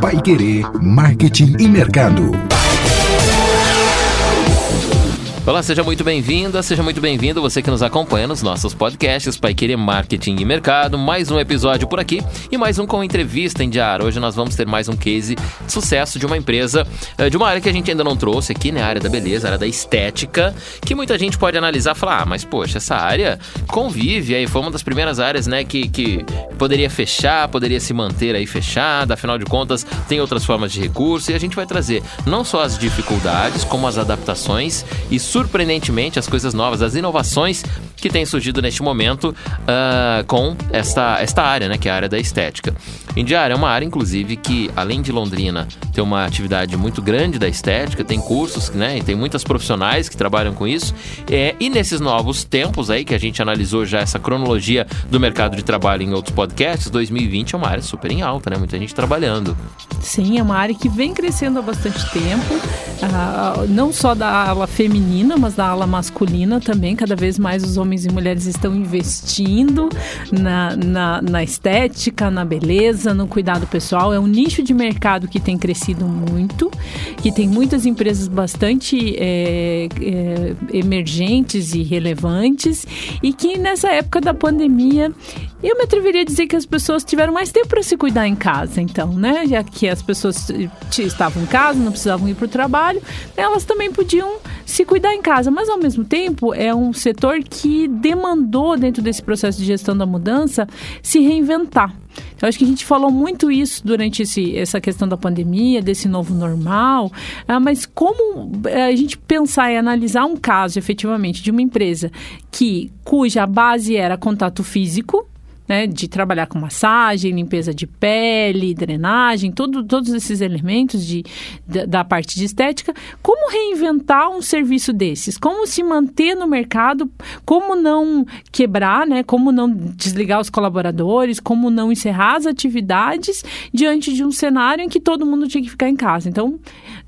Pai Querer Marketing e Mercado. Olá, seja muito bem-vinda, seja muito bem-vindo você que nos acompanha nos nossos podcasts Pai Querer Marketing e Mercado. Mais um episódio por aqui e mais um com entrevista em diário. Hoje nós vamos ter mais um case de sucesso de uma empresa, eh, de uma área que a gente ainda não trouxe aqui, né? A área da beleza, a área da estética, que muita gente pode analisar e falar, ah, mas poxa, essa área convive aí, foi uma das primeiras áreas, né, que, que poderia fechar, poderia se manter aí fechada, afinal de contas tem outras formas de recurso e a gente vai trazer não só as dificuldades, como as adaptações e surpreendentemente as coisas novas, as inovações que têm surgido neste momento uh, com esta, esta área, né, que é a área da estética. Indiara é uma área, inclusive, que além de Londrina ter uma atividade muito grande da estética, tem cursos, né, e tem muitas profissionais que trabalham com isso. É, e nesses novos tempos aí que a gente analisou já essa cronologia do mercado de trabalho em outros podcasts, 2020 é uma área super em alta, né, muita gente trabalhando. Sim, é uma área que vem crescendo há bastante tempo, uh, não só da ala feminina feminina, mas da ala masculina também. Cada vez mais os homens e mulheres estão investindo na, na, na estética, na beleza, no cuidado pessoal. É um nicho de mercado que tem crescido muito, que tem muitas empresas bastante é, é, emergentes e relevantes e que nessa época da pandemia eu me atreveria a dizer que as pessoas tiveram mais tempo para se cuidar em casa, então, né? Já que as pessoas estavam em casa, não precisavam ir para o trabalho, elas também podiam se cuidar em casa. Mas, ao mesmo tempo, é um setor que demandou, dentro desse processo de gestão da mudança, se reinventar. Eu acho que a gente falou muito isso durante esse, essa questão da pandemia, desse novo normal, ah, mas como eh, a gente pensar e analisar um caso efetivamente de uma empresa que cuja base era contato físico, né, de trabalhar com massagem, limpeza de pele, drenagem, tudo, todos esses elementos de, da, da, parte de estética. Como reinventar um serviço desses? Como se manter no mercado? Como não quebrar, né? Como não desligar os colaboradores? Como não encerrar as atividades diante de um cenário em que todo mundo tinha que ficar em casa? Então,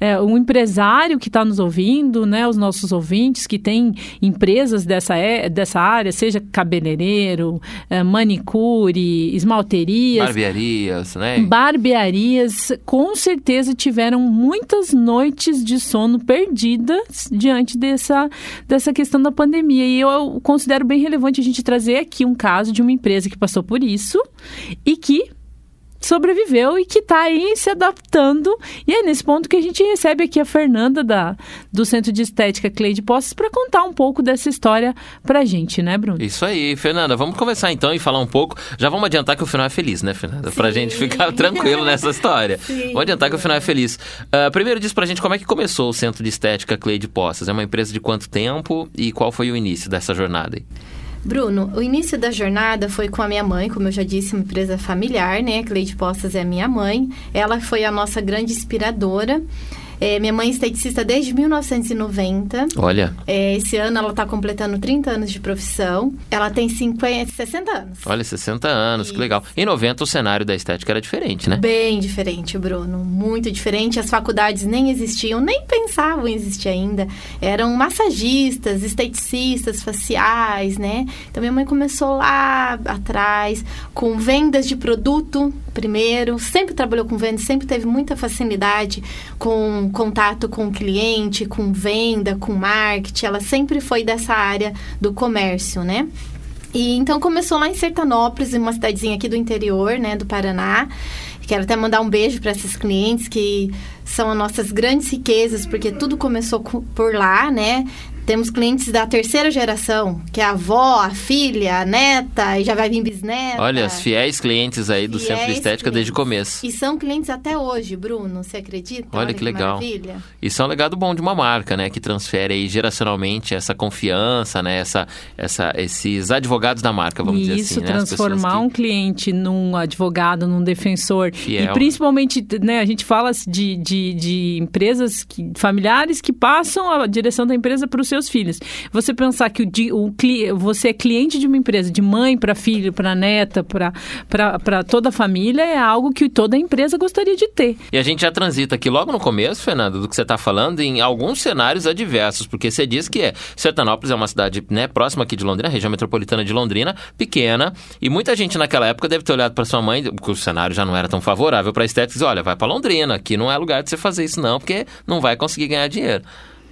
é, um empresário que está nos ouvindo, né, os nossos ouvintes que têm empresas dessa, é, dessa área, seja cabeleireiro, é, manicure, manicure, esmalterias. Barbearias, né? Barbearias, com certeza tiveram muitas noites de sono perdidas diante dessa, dessa questão da pandemia. E eu considero bem relevante a gente trazer aqui um caso de uma empresa que passou por isso e que sobreviveu e que está aí se adaptando. E é nesse ponto que a gente recebe aqui a Fernanda da, do Centro de Estética Cleide Posses para contar um pouco dessa história para a gente, né, Bruno? Isso aí, Fernanda. Vamos começar então e falar um pouco. Já vamos adiantar que o final é feliz, né, Fernanda? Para a gente ficar tranquilo nessa história. Sim. Vamos adiantar que o final é feliz. Uh, primeiro diz para a gente como é que começou o Centro de Estética Cleide Posses. É uma empresa de quanto tempo e qual foi o início dessa jornada aí? Bruno, o início da jornada foi com a minha mãe, como eu já disse, uma empresa familiar, né? A Cleide Postas é a minha mãe. Ela foi a nossa grande inspiradora. É, minha mãe é esteticista desde 1990. Olha. É, esse ano ela está completando 30 anos de profissão. Ela tem 50, 60 anos. Olha, 60 anos, que legal. Em 90 o cenário da estética era diferente, né? Bem diferente, Bruno. Muito diferente. As faculdades nem existiam, nem pensavam em existir ainda. Eram massagistas, esteticistas, faciais, né? Então minha mãe começou lá atrás com vendas de produto primeiro, sempre trabalhou com vendas, sempre teve muita facilidade com contato com o cliente, com venda, com marketing, ela sempre foi dessa área do comércio, né? E então começou lá em Sertanópolis, uma cidadezinha aqui do interior, né, do Paraná. Quero até mandar um beijo para esses clientes que são as nossas grandes riquezas, porque tudo começou por lá, né? Temos clientes da terceira geração, que é a avó, a filha, a neta, e já vai vir bisneta. Olha, as fiéis clientes aí do fiéis Centro Estética clientes. desde o começo. E são clientes até hoje, Bruno, você acredita? Olha, Olha que, que, legal. Maravilha. Isso é um legado bom de uma marca, né? Que transfere aí geracionalmente essa confiança, né? Essa, essa, esses advogados da marca, vamos Isso, dizer assim. Isso, né? transformar que... um cliente num advogado, num defensor. Fiel. E principalmente, né? A gente fala de, de de, de empresas que, familiares que passam a direção da empresa para os seus filhos. Você pensar que o, o, você é cliente de uma empresa, de mãe para filho, para neta, para toda a família, é algo que toda empresa gostaria de ter. E a gente já transita aqui logo no começo, Fernando, do que você está falando, em alguns cenários adversos, porque você diz que é, Sertanópolis é uma cidade né, próxima aqui de Londrina, região metropolitana de Londrina, pequena, e muita gente naquela época deve ter olhado para sua mãe, porque o cenário já não era tão favorável para estética, e olha, vai para Londrina, aqui não é lugar de você fazer isso não, porque não vai conseguir ganhar dinheiro.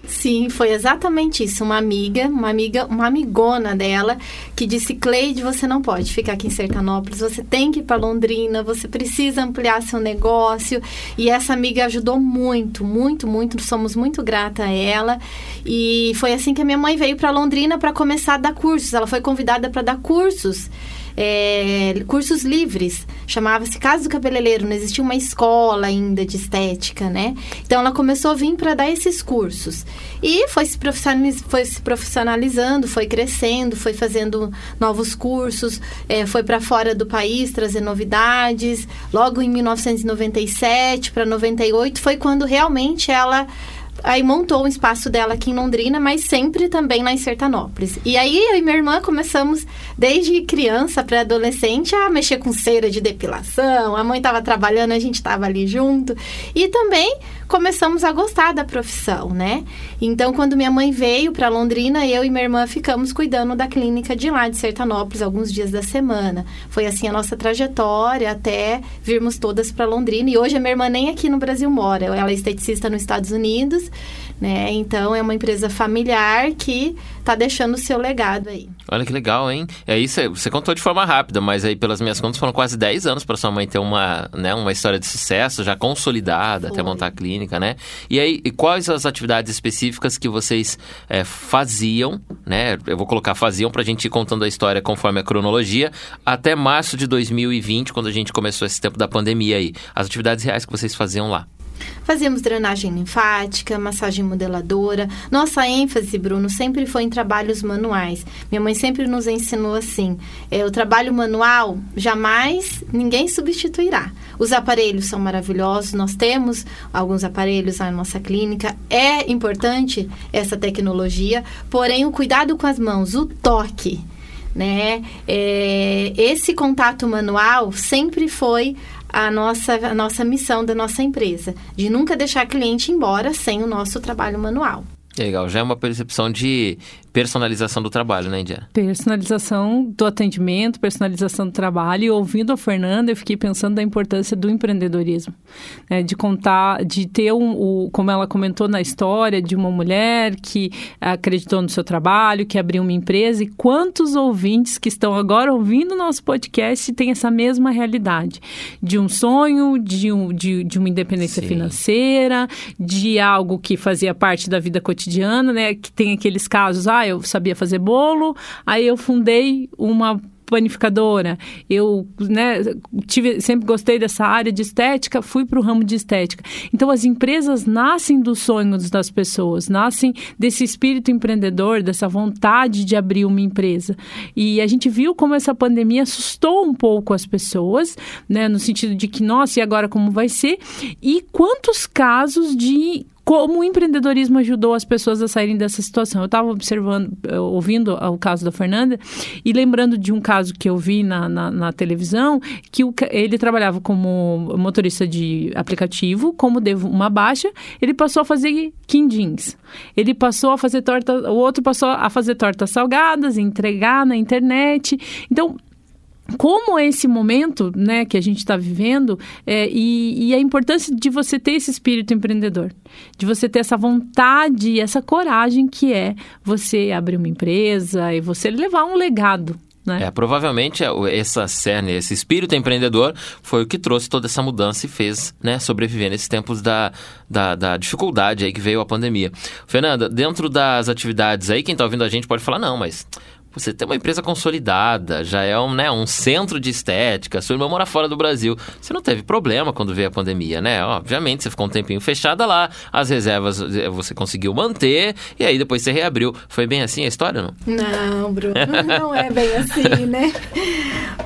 Sim, foi exatamente isso. Uma amiga, uma amiga, uma amigona dela, que disse: Cleide, você não pode ficar aqui em Sertanópolis, você tem que ir para Londrina, você precisa ampliar seu negócio. E essa amiga ajudou muito, muito, muito. Somos muito grata a ela. E foi assim que a minha mãe veio para Londrina para começar a dar cursos. Ela foi convidada para dar cursos é, cursos livres. Chamava-se Casa do Cabeleireiro, não existia uma escola ainda de estética, né? Então ela começou a vir para dar esses cursos. E foi se, foi se profissionalizando, foi crescendo, foi fazendo novos cursos, é, foi para fora do país trazer novidades. Logo em 1997 para 98 foi quando realmente ela aí montou um espaço dela aqui em Londrina, mas sempre também lá em Sertanópolis. E aí eu e minha irmã começamos, desde criança para adolescente, a mexer com cera de depilação. A mãe estava trabalhando, a gente estava ali junto. E também começamos a gostar da profissão, né? Então, quando minha mãe veio para Londrina, eu e minha irmã ficamos cuidando da clínica de lá de Sertanópolis alguns dias da semana. Foi assim a nossa trajetória até virmos todas para Londrina. E hoje a minha irmã nem aqui no Brasil mora. Ela é esteticista nos Estados Unidos né? Então é uma empresa familiar que está deixando o seu legado aí. Olha que legal, hein? É isso, você contou de forma rápida, mas aí pelas minhas contas foram quase 10 anos para sua mãe ter uma, né, uma história de sucesso já consolidada Foi. até montar a clínica, né? E aí, e quais as atividades específicas que vocês é, faziam, né? Eu vou colocar faziam para a gente ir contando a história conforme a cronologia, até março de 2020, quando a gente começou esse tempo da pandemia aí. As atividades reais que vocês faziam lá. Fazíamos drenagem linfática, massagem modeladora. Nossa ênfase, Bruno, sempre foi em trabalhos manuais. Minha mãe sempre nos ensinou assim: é, o trabalho manual jamais ninguém substituirá. Os aparelhos são maravilhosos, nós temos alguns aparelhos na nossa clínica. É importante essa tecnologia, porém o cuidado com as mãos, o toque né? É, esse contato manual sempre foi a nossa, a nossa missão da nossa empresa, de nunca deixar cliente embora sem o nosso trabalho manual. Legal, já é uma percepção de personalização do trabalho, né, Indiana? Personalização do atendimento, personalização do trabalho. E ouvindo a Fernanda, eu fiquei pensando da importância do empreendedorismo. Né? De contar, de ter um, o, como ela comentou na história, de uma mulher que acreditou no seu trabalho, que abriu uma empresa. E quantos ouvintes que estão agora ouvindo o nosso podcast têm essa mesma realidade? De um sonho, de, um, de, de uma independência Sim. financeira, de algo que fazia parte da vida cotidiana, né? Que tem aqueles casos, ah, eu sabia fazer bolo, aí eu fundei uma panificadora. Eu, né, tive, sempre gostei dessa área de estética, fui para o ramo de estética. Então, as empresas nascem dos sonhos das pessoas, nascem desse espírito empreendedor, dessa vontade de abrir uma empresa. E a gente viu como essa pandemia assustou um pouco as pessoas, né, no sentido de que, nossa, e agora como vai ser? E quantos casos de como o empreendedorismo ajudou as pessoas a saírem dessa situação. Eu estava observando, ouvindo o caso da Fernanda e lembrando de um caso que eu vi na, na, na televisão, que o, ele trabalhava como motorista de aplicativo, como devo uma baixa, ele passou a fazer quindins. Ele passou a fazer torta, o outro passou a fazer tortas salgadas, entregar na internet. Então, como esse momento né, que a gente está vivendo é, e, e, a importância de você ter esse espírito empreendedor, de você ter essa vontade e essa coragem que é você abrir uma empresa e você levar um legado. Né? É, provavelmente é, essa cerne, esse espírito empreendedor foi o que trouxe toda essa mudança e fez né, sobreviver nesses tempos da, da, da dificuldade aí que veio a pandemia. Fernanda, dentro das atividades aí, quem está ouvindo a gente pode falar, não, mas você tem uma empresa consolidada, já é um, né, um centro de estética, sua irmã mora fora do Brasil. Você não teve problema quando veio a pandemia, né? Obviamente, você ficou um tempinho fechada lá, as reservas eh, você conseguiu manter, e aí depois você reabriu. Foi bem assim a história, não? Não, Bruno, não é bem assim, né?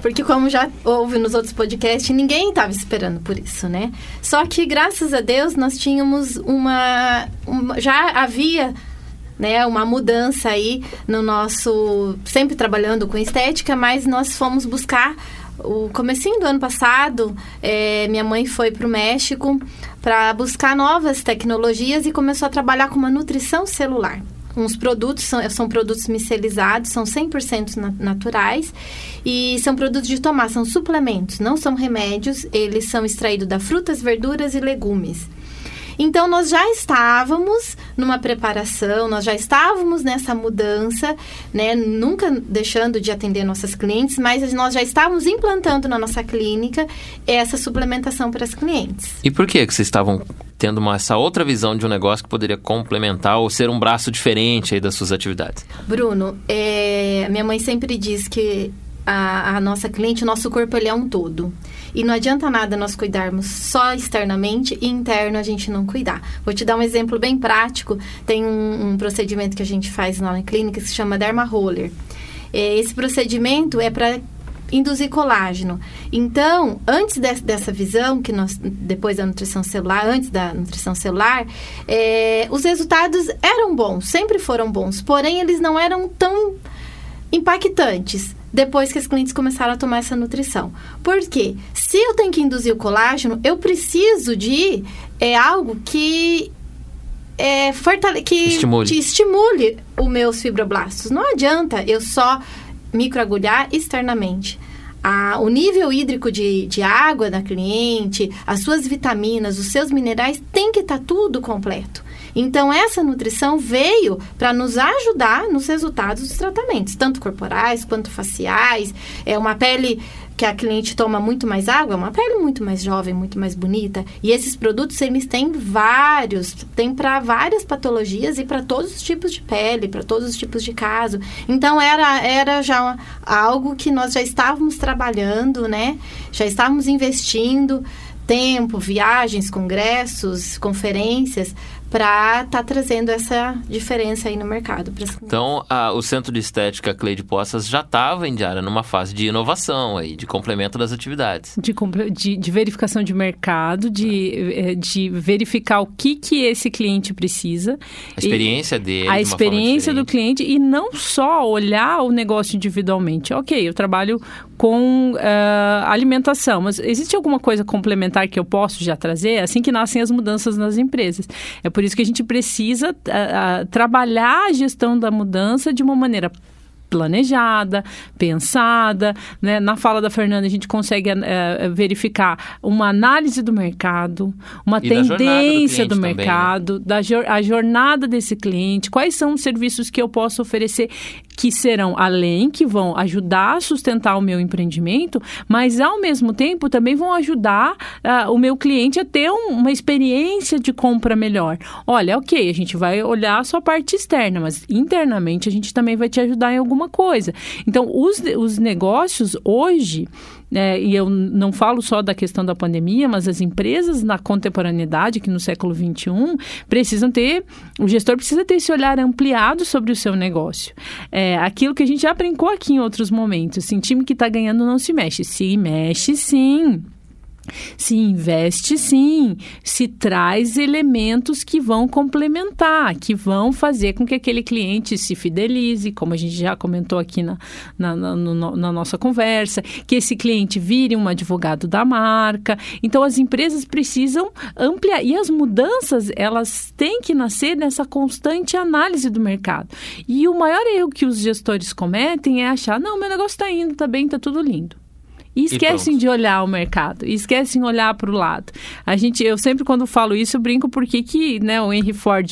Porque como já houve nos outros podcasts, ninguém estava esperando por isso, né? Só que, graças a Deus, nós tínhamos uma... uma já havia né, uma mudança aí no nosso sempre trabalhando com estética, mas nós fomos buscar o comecinho do ano passado, é, minha mãe foi para o México para buscar novas tecnologias e começou a trabalhar com uma nutrição celular. Uns produtos são, são produtos micelizados, são 100% naturais e são produtos de tomar, são suplementos, não são remédios, eles são extraídos da frutas, verduras e legumes. Então, nós já estávamos numa preparação, nós já estávamos nessa mudança, né? Nunca deixando de atender nossas clientes, mas nós já estávamos implantando na nossa clínica essa suplementação para as clientes. E por que, que vocês estavam tendo uma, essa outra visão de um negócio que poderia complementar ou ser um braço diferente aí das suas atividades? Bruno, é, minha mãe sempre diz que a, a, nossa cliente, o nosso corpo ele é um todo. E não adianta nada nós cuidarmos só externamente e interno a gente não cuidar. Vou te dar um exemplo bem prático. Tem um, um procedimento que a gente faz lá na clínica que se chama Derma Roller. É, esse procedimento é para induzir colágeno. Então, antes de, dessa visão, que nós, depois da nutrição celular, antes da nutrição celular, é, os resultados eram bons, sempre foram bons, porém eles não eram tão impactantes depois que as clientes começaram a tomar essa nutrição. Por quê? Se eu tenho que induzir o colágeno, eu preciso de é, algo que é, fortale que estimule. estimule os meus fibroblastos. Não adianta eu só microagulhar externamente. A, o nível hídrico de, de água da cliente, as suas vitaminas, os seus minerais, tem que estar tá tudo completo. Então, essa nutrição veio para nos ajudar nos resultados dos tratamentos, tanto corporais quanto faciais. É uma pele que a cliente toma muito mais água, é uma pele muito mais jovem, muito mais bonita. E esses produtos, eles têm vários, tem para várias patologias e para todos os tipos de pele, para todos os tipos de caso. Então, era, era já algo que nós já estávamos trabalhando, né? Já estávamos investindo tempo, viagens, congressos, conferências, para estar tá trazendo essa diferença aí no mercado. Então, a, o Centro de Estética Cleide Poças já estava, Indiara, numa fase de inovação aí, de complemento das atividades. De, de, de verificação de mercado, de, é. de verificar o que, que esse cliente precisa. A experiência dele. A experiência do cliente e não só olhar o negócio individualmente. Ok, eu trabalho com uh, alimentação, mas existe alguma coisa complementar que eu posso já trazer? Assim que nascem as mudanças nas empresas. É por isso que a gente precisa uh, trabalhar a gestão da mudança de uma maneira planejada, pensada. Né? Na fala da Fernanda, a gente consegue é, verificar uma análise do mercado, uma e tendência do, do mercado, também, né? da a jornada desse cliente, quais são os serviços que eu posso oferecer que serão além, que vão ajudar a sustentar o meu empreendimento, mas ao mesmo tempo também vão ajudar uh, o meu cliente a ter um, uma experiência de compra melhor. Olha, ok, a gente vai olhar a sua parte externa, mas internamente a gente também vai te ajudar em alguma coisa. Então, os, os negócios hoje é, e eu não falo só da questão da pandemia, mas as empresas na contemporaneidade, que no século XXI, precisam ter, o gestor precisa ter esse olhar ampliado sobre o seu negócio. É, aquilo que a gente já brincou aqui em outros momentos, assim, time que está ganhando não se mexe. Se mexe, sim. Se investe sim, se traz elementos que vão complementar, que vão fazer com que aquele cliente se fidelize, como a gente já comentou aqui na, na, na, no, na nossa conversa, que esse cliente vire um advogado da marca. Então as empresas precisam ampliar e as mudanças elas têm que nascer nessa constante análise do mercado. E o maior erro que os gestores cometem é achar, não, meu negócio está indo, está bem, está tudo lindo. E esquecem e de olhar o mercado, esquecem de olhar para o lado. A gente, eu sempre quando falo isso, eu brinco porque que, né, o Henry Ford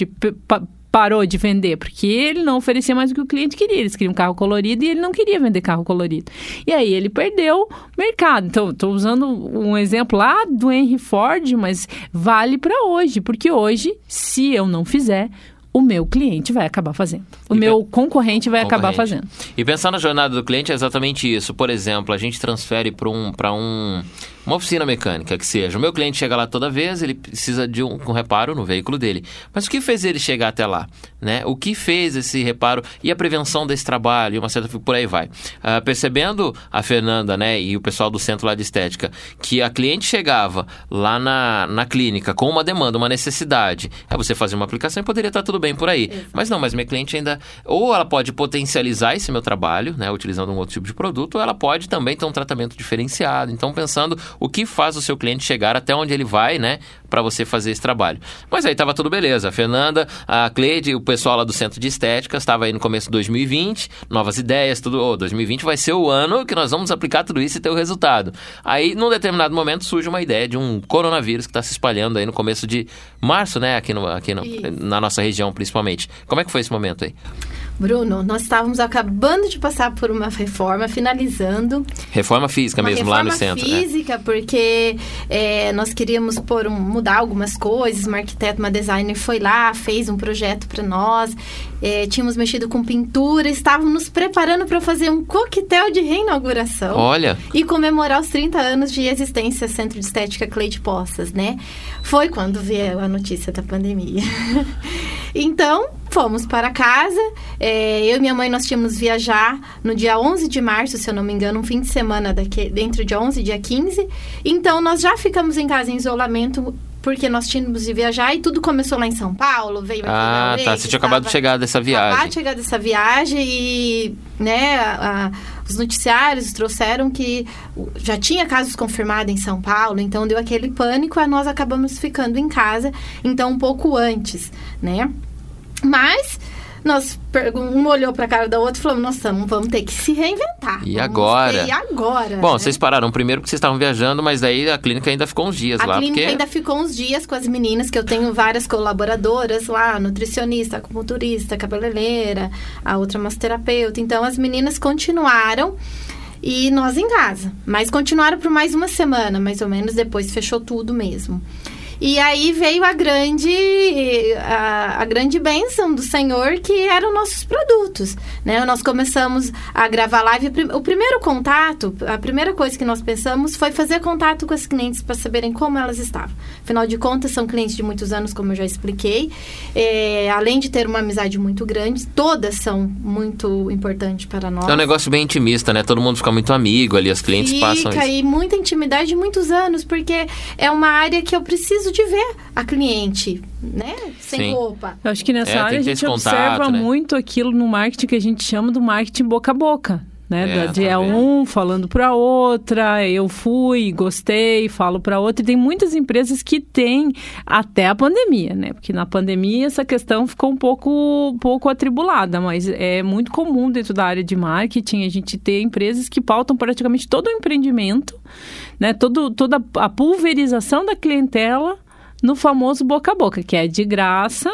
parou de vender, porque ele não oferecia mais o que o cliente queria. Eles queriam um carro colorido e ele não queria vender carro colorido. E aí ele perdeu mercado. Então, estou usando um exemplo lá do Henry Ford, mas vale para hoje, porque hoje, se eu não fizer, o meu cliente vai acabar fazendo. O e meu concorrente vai concorrente. acabar fazendo. E pensar na jornada do cliente é exatamente isso. Por exemplo, a gente transfere para um, um uma oficina mecânica que seja. O meu cliente chega lá toda vez, ele precisa de um, um, reparo no veículo dele. Mas o que fez ele chegar até lá? Né? O que fez esse reparo e a prevenção desse trabalho e uma certa por aí vai. Uh, percebendo a Fernanda né, e o pessoal do centro lá de estética que a cliente chegava lá na, na clínica com uma demanda, uma necessidade, é você fazer uma aplicação e poderia estar tudo bem por aí. Exato. Mas não, mas minha cliente ainda ou ela pode potencializar esse meu trabalho, né, utilizando um outro tipo de produto, ou ela pode também ter um tratamento diferenciado. Então pensando o que faz o seu cliente chegar até onde ele vai, né? Para você fazer esse trabalho. Mas aí tava tudo beleza. A Fernanda, a Cleide, o pessoal lá do Centro de Estética estava aí no começo de 2020, novas ideias, tudo. Oh, 2020 vai ser o ano que nós vamos aplicar tudo isso e ter o resultado. Aí, num determinado momento, surge uma ideia de um coronavírus que está se espalhando aí no começo de março, né? Aqui, no, aqui no, na nossa região, principalmente. Como é que foi esse momento aí? Bruno, nós estávamos acabando de passar por uma reforma, finalizando. Reforma física mesmo, reforma lá no centro. Reforma né? física, né? porque é, nós queríamos pôr um, mudar algumas coisas. Uma arquiteta, uma designer foi lá, fez um projeto para nós. É, tínhamos mexido com pintura, estávamos nos preparando para fazer um coquetel de reinauguração. Olha! E comemorar os 30 anos de existência Centro de Estética Cleide Poças, né? Foi quando veio a notícia da pandemia. então, fomos para casa. É, eu e minha mãe, nós tínhamos viajar no dia 11 de março, se eu não me engano, um fim de semana daqui, dentro de 11 e dia 15. Então, nós já ficamos em casa em isolamento porque nós tínhamos de viajar e tudo começou lá em São Paulo, veio aqui Ah, tá. Você tinha acabado de chegar dessa viagem. Acabado de chegar dessa viagem e, né, a, a, os noticiários trouxeram que já tinha casos confirmados em São Paulo, então deu aquele pânico, e nós acabamos ficando em casa, então um pouco antes, né? Mas nós um olhou para a cara da outra e falou: Nossa, vamos ter que se reinventar. E agora? E agora? Bom, né? vocês pararam primeiro porque vocês estavam viajando, mas daí a clínica ainda ficou uns dias a lá. A clínica porque... ainda ficou uns dias com as meninas, que eu tenho várias colaboradoras lá: nutricionista, acupunturista, cabeleireira, a outra massoterapeuta. Então as meninas continuaram e nós em casa. Mas continuaram por mais uma semana, mais ou menos, depois fechou tudo mesmo. E aí veio a grande, a, a, grande bênção do Senhor, que eram nossos produtos. Né? Nós começamos a gravar live. O primeiro contato, a primeira coisa que nós pensamos foi fazer contato com as clientes para saberem como elas estavam. Afinal de contas, são clientes de muitos anos, como eu já expliquei. É, além de ter uma amizade muito grande, todas são muito importantes para nós. É um negócio bem intimista, né? Todo mundo fica muito amigo ali, as clientes fica, passam isso. e muita intimidade de muitos anos, porque é uma área que eu preciso preciso de ver a cliente, né? Sem Sim. roupa. Eu acho que nessa é, área a gente observa contato, né? muito aquilo no marketing que a gente chama do marketing boca a boca né? É, de tá um falando para outra, eu fui, gostei, falo para outra. E tem muitas empresas que têm até a pandemia, né? Porque na pandemia essa questão ficou um pouco, pouco atribulada, mas é muito comum dentro da área de marketing a gente ter empresas que pautam praticamente todo o empreendimento, né? Todo, toda a pulverização da clientela no famoso boca a boca, que é de graça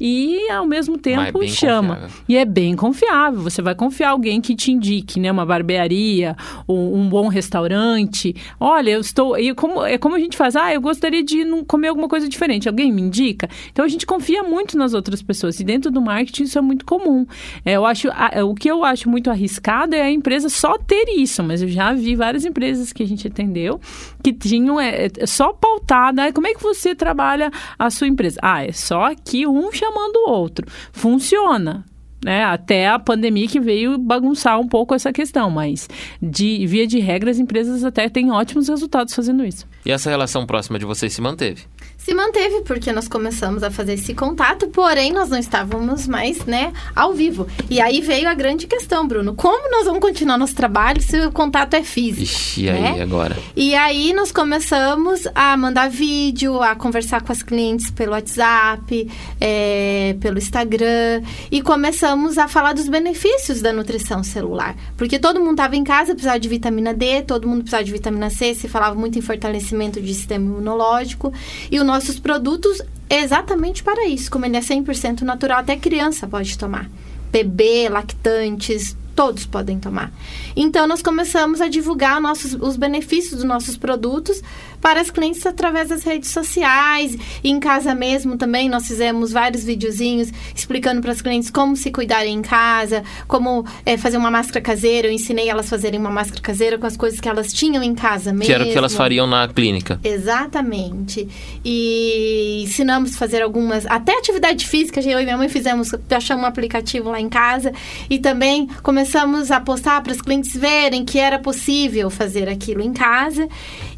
e ao mesmo tempo é chama. Confiável. E é bem confiável. Você vai confiar alguém que te indique, né? Uma barbearia, um, um bom restaurante. Olha, eu estou. E como, é como a gente faz, ah, eu gostaria de comer alguma coisa diferente. Alguém me indica? Então a gente confia muito nas outras pessoas. E dentro do marketing isso é muito comum. É, eu acho, a, o que eu acho muito arriscado é a empresa só ter isso, mas eu já vi várias empresas que a gente atendeu que tinham é, é só pautada. Como é que você trabalha a sua empresa? Ah, é só aqui um chamado chamando o outro. Funciona. Né, até a pandemia que veio bagunçar um pouco essa questão, mas de via de regra as empresas até têm ótimos resultados fazendo isso. E essa relação próxima de vocês se manteve? Se manteve porque nós começamos a fazer esse contato, porém nós não estávamos mais, né, ao vivo. E aí veio a grande questão, Bruno, como nós vamos continuar nosso trabalho se o contato é físico? Ixi, e aí né? agora? E aí nós começamos a mandar vídeo, a conversar com as clientes pelo WhatsApp, é, pelo Instagram e começamos a falar dos benefícios da nutrição celular, porque todo mundo estava em casa, precisava de vitamina D, todo mundo precisava de vitamina C, se falava muito em fortalecimento do sistema imunológico e o nossos produtos exatamente para isso. Como ele é 100% natural, até criança pode tomar. Bebê, lactantes, todos podem tomar. Então, nós começamos a divulgar nossos, os benefícios dos nossos produtos para as clientes através das redes sociais. E em casa mesmo também nós fizemos vários videozinhos explicando para as clientes como se cuidarem em casa, como é, fazer uma máscara caseira. Eu ensinei elas a fazerem uma máscara caseira com as coisas que elas tinham em casa mesmo. Que era o que elas fariam na clínica. Exatamente. E ensinamos a fazer algumas, até atividade física, eu e minha mãe fizemos, achamos um aplicativo lá em casa e também começamos a postar para os clientes verem que era possível fazer aquilo em casa.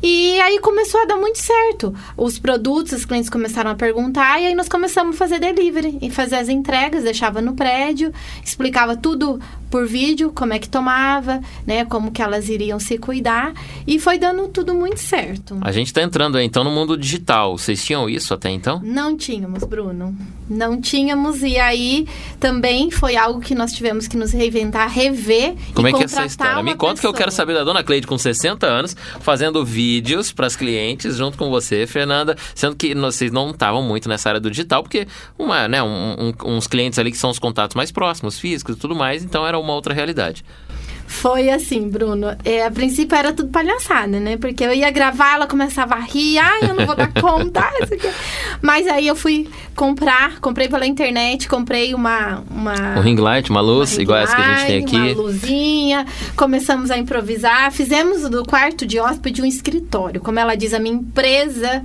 E aí começou a dar muito certo. Os produtos, os clientes começaram a perguntar e aí nós começamos a fazer delivery e fazer as entregas, deixava no prédio, explicava tudo por vídeo, como é que tomava, né, como que elas iriam se cuidar e foi dando tudo muito certo. A gente está entrando então no mundo digital. Vocês tinham isso até então? Não tínhamos, Bruno. Não tínhamos e aí também foi algo que nós tivemos que nos reinventar, rever Como e é que é essa história? Me conta pessoa. que eu quero saber da dona Cleide com 60 anos, fazendo vídeos para as clientes junto com você, Fernanda, sendo que vocês não estavam muito nessa área do digital, porque uma, né, um, um, uns clientes ali que são os contatos mais próximos, físicos e tudo mais, então era uma outra realidade. Foi assim, Bruno. É, a princípio era tudo palhaçada, né? Porque eu ia gravar, ela começava a rir. Ai, eu não vou dar conta. isso aqui. Mas aí eu fui comprar, comprei pela internet, comprei uma... uma Um ring light, uma luz, uma igual essa que a gente tem aqui. Uma luzinha, começamos a improvisar. Fizemos do quarto de hóspede um escritório. Como ela diz, a minha empresa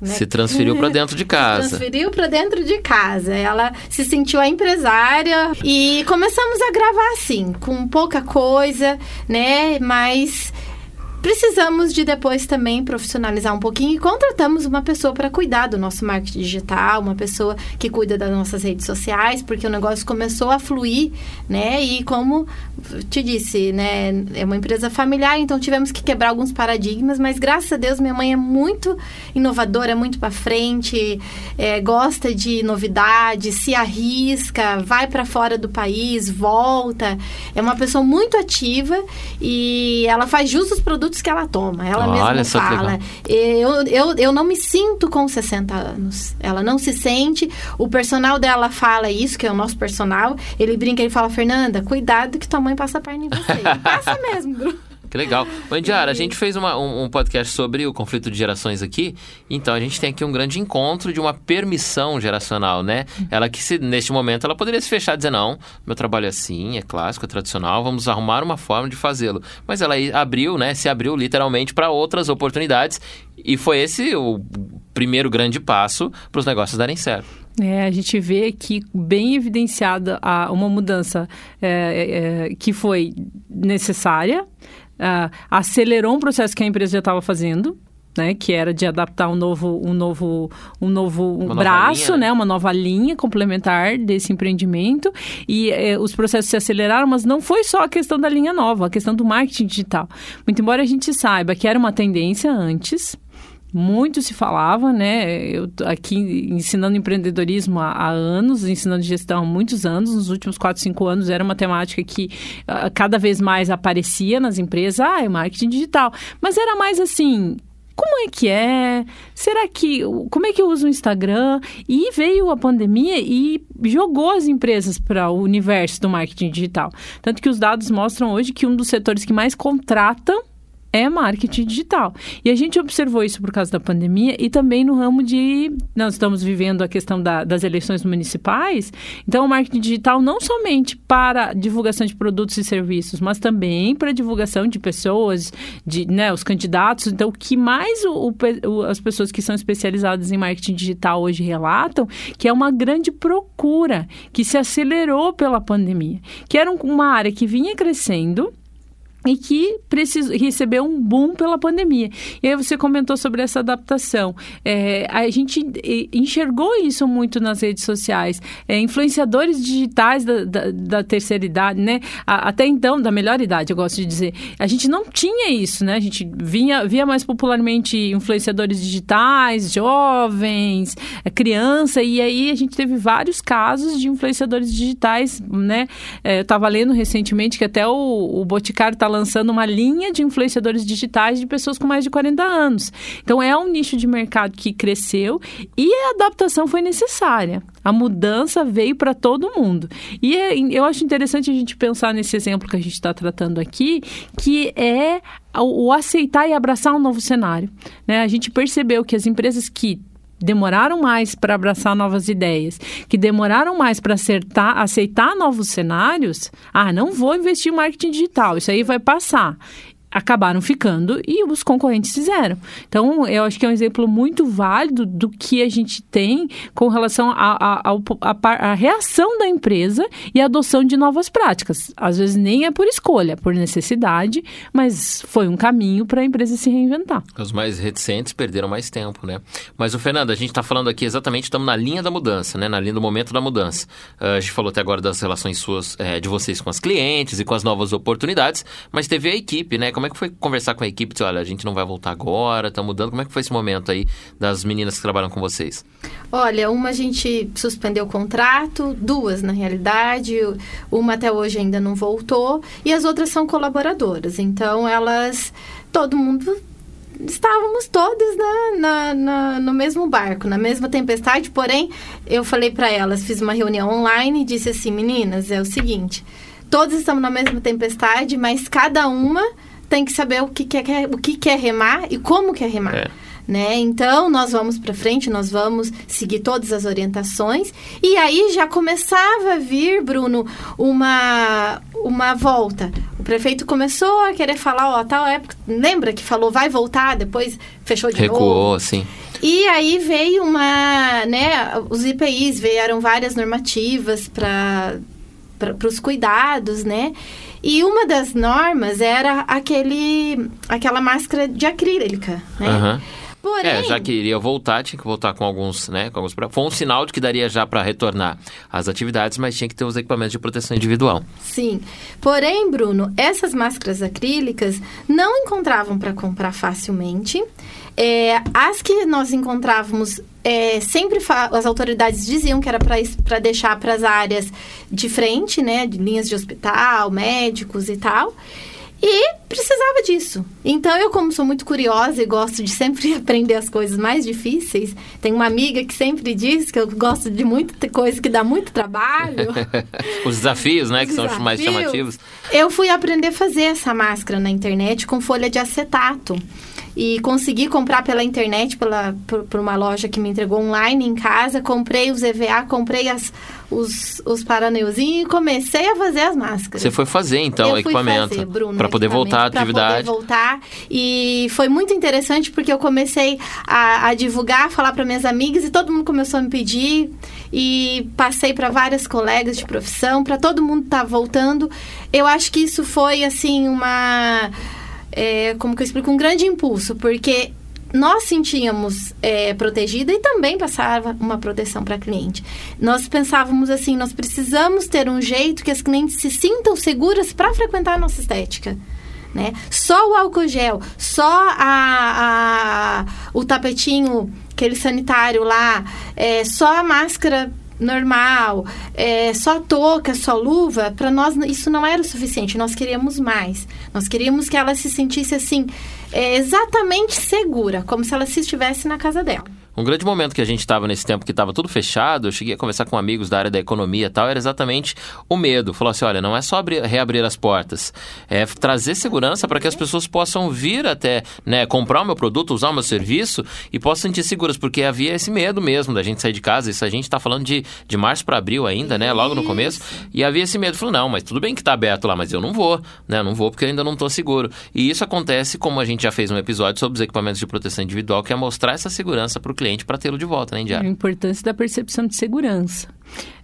Né? Se transferiu para dentro de casa. transferiu para dentro de casa. Ela se sentiu a empresária e começamos a gravar assim, com pouca coisa, né? Mas precisamos de depois também profissionalizar um pouquinho e contratamos uma pessoa para cuidar do nosso marketing digital, uma pessoa que cuida das nossas redes sociais, porque o negócio começou a fluir, né? E como te disse, né, é uma empresa familiar, então tivemos que quebrar alguns paradigmas, mas graças a Deus minha mãe é muito inovadora, muito para frente, é, gosta de novidades, se arrisca, vai para fora do país, volta, é uma pessoa muito ativa e ela faz jus aos produtos que ela toma. Ela Olha mesma fala. Eu, eu, eu não me sinto com 60 anos. Ela não se sente. O personal dela fala isso, que é o nosso personal. Ele brinca, ele fala, Fernanda, cuidado que tua mãe passa a perna em você. E passa mesmo, Bruno. Que legal. Ô, Indiara, a gente fez uma- um, um podcast sobre o conflito de gerações aqui, então a gente tem aqui um grande encontro de uma permissão geracional, né? Ela que, se, neste momento, ela poderia se fechar e dizer, não, meu trabalho é assim, é clássico, é tradicional, vamos arrumar uma forma de fazê-lo. Mas ela abriu, né, se abriu literalmente para outras oportunidades e foi esse o primeiro grande passo para os negócios darem certo. É, a gente vê aqui bem evidenciada a, uma mudança é, é, é, que foi necessária, ah, acelerou um processo que a empresa já estava fazendo. Né, que era de adaptar um novo, um novo, um novo Uma braço, linha, né? né, uma nova linha complementar desse empreendimento. E eh, os processos se aceleraram, mas não foi só a questão da linha nova, a questão do marketing digital. Muito embora a gente saiba que era uma tendência antes, muito se falava, né? Eu aqui ensinando empreendedorismo há, há anos, ensinando gestão há muitos anos, nos últimos 4, 5 anos era uma temática que ah, cada vez mais aparecia nas empresas, ah, é marketing digital. Mas era mais assim, como é que é? Será que. Como é que eu uso o Instagram? E veio a pandemia e jogou as empresas para o universo do marketing digital. Tanto que os dados mostram hoje que um dos setores que mais contratam é marketing digital. E a gente observou isso por causa da pandemia e também no ramo de. Nós estamos vivendo a questão da- das eleições municipais. Então, o marketing digital não somente para divulgação de produtos e serviços, mas também para divulgação de pessoas, de né, os candidatos. Então, o que mais o- o as pessoas que são especializadas em marketing digital hoje relatam, que é uma grande procura que se acelerou pela pandemia, que era um- uma área que vinha crescendo e que precis- recebeu um boom pela pandemia. E aí você comentou sobre essa adaptação. É, a gente enxergou isso muito nas redes sociais. É, influenciadores digitais da, da- da terceira idade, né? Até então, da melhor idade, eu gosto de dizer. A gente não tinha isso, né? A gente vinha, via mais popularmente influenciadores digitais, jovens, eh, criança, e aí a gente teve vários casos de influenciadores digitais, né? É, eu estava lendo recentemente que até o, o Boticário está lançando uma linha de influenciadores digitais de pessoas com mais de 40 anos. Então é um nicho de mercado que cresceu e a adaptação foi necessária. A mudança veio para todo mundo. E é, eu acho interessante a gente pensar nesse exemplo que a gente está tratando aqui, que é o, o aceitar e abraçar um novo cenário. Né? A gente percebeu que as empresas que demoraram mais para abraçar novas ideias, que demoraram mais para acertar, aceitar novos cenários, ah, não vou investir em marketing digital, isso aí vai passar acabaram ficando e os concorrentes fizeram. Então, eu acho que é um exemplo muito válido do que a gente tem com relação à reação da empresa e a adoção de novas práticas. Às vezes nem é por escolha, é por necessidade, mas foi um caminho para a empresa se reinventar. Os mais reticentes perderam mais tempo, né? Mas o Fernando, a gente está falando aqui exatamente, estamos na linha da mudança, né? Na linha do momento da mudança. Uh, a gente falou até agora das relações suas, é, de vocês com as clientes e com as novas oportunidades, mas teve a equipe, né? Como é que foi conversar com a equipe? Dizer, olha, a gente não vai voltar agora, tá mudando. Como é que foi esse momento aí das meninas que trabalham com vocês? Olha, uma a gente suspendeu o contrato, duas na realidade, uma até hoje ainda não voltou, e as outras são colaboradoras. Então, elas, todo mundo estávamos todos na, na, na, no mesmo barco, na mesma tempestade. Porém, eu falei para elas, fiz uma reunião online e disse assim: meninas, é o seguinte, todos estamos na mesma tempestade, mas cada uma tem que saber o que quer, o que quer remar e como quer remar. É. Né? Então, nós vamos para frente, nós vamos seguir todas as orientações. E aí já começava a vir, Bruno, uma, uma volta. O prefeito começou a querer falar, ó, tal época, lembra que falou vai voltar, depois fechou de Recuou, novo. Recuou, sim. E aí veio uma, né, os IPIs vieram várias normativas para para os cuidados, né? E uma das normas era aquele, aquela máscara de acrílica, né? Uhum. Porém, é, já que iria voltar, tinha que voltar com alguns, né? Com alguns, foi um sinal de que daria já para retornar às atividades, mas tinha que ter os equipamentos de proteção individual. Sim. Porém, Bruno, essas máscaras acrílicas não encontravam para comprar facilmente. É, as que nós encontrávamos, é, sempre as autoridades diziam que era para deixar para as áreas de frente, né? De linhas de hospital, médicos e tal. E precisava disso. Então, eu, como sou muito curiosa e gosto de sempre aprender as coisas mais difíceis, tem uma amiga que sempre diz que eu gosto de muita coisa que dá muito trabalho. Os desafios, né? Os que desafios. são os mais chamativos. Eu fui aprender a fazer essa máscara na internet com folha de acetato e consegui comprar pela internet, pela, por, por, uma loja que me entregou online em casa. Comprei os EVA, comprei as, os, os paraneuzinhos e comecei a fazer as máscaras. Você foi fazer, então, o equipamento. Para poder voltar à atividade. Para poder voltar. E foi muito interessante porque eu comecei a, a divulgar, falar para minhas amigas e todo mundo começou a me pedir. E passei para várias colegas de profissão, para todo mundo estar tá voltando. Eu acho que isso foi, assim, uma é, como que eu explico, um grande impulso, porque nós sentíamos é, protegida e também passava uma proteção para a cliente. Nós pensávamos assim, nós precisamos ter um jeito que as clientes se sintam seguras para frequentar a nossa estética. Né? Só o álcool gel, só a, a o tapetinho, aquele sanitário lá, é, só a máscara normal, é, só touca, só luva, para nós isso não era o suficiente. Nós queríamos mais. Nós queríamos que ela se sentisse assim, é, exatamente segura, como se ela se estivesse na casa dela. Um grande momento que a gente estava nesse tempo que estava tudo fechado, eu cheguei a conversar com amigos da área da economia e tal, era exatamente o medo. Falou assim: olha, não é só abrir, reabrir as portas, é trazer segurança para que as pessoas possam vir até né, comprar o meu produto, usar o meu serviço e possam sentir seguras, porque havia esse medo mesmo da gente sair de casa. Isso a gente está falando de, de março para abril ainda, né? Logo no começo. E havia esse medo. Falou: não, mas tudo bem que está aberto lá, mas eu não vou, né? Eu não vou porque eu ainda não estou seguro. E isso acontece, como a gente já fez um episódio sobre os equipamentos de proteção individual, que é mostrar essa segurança para o cliente para tê-lo de volta, né, Indiara? A importância da percepção de segurança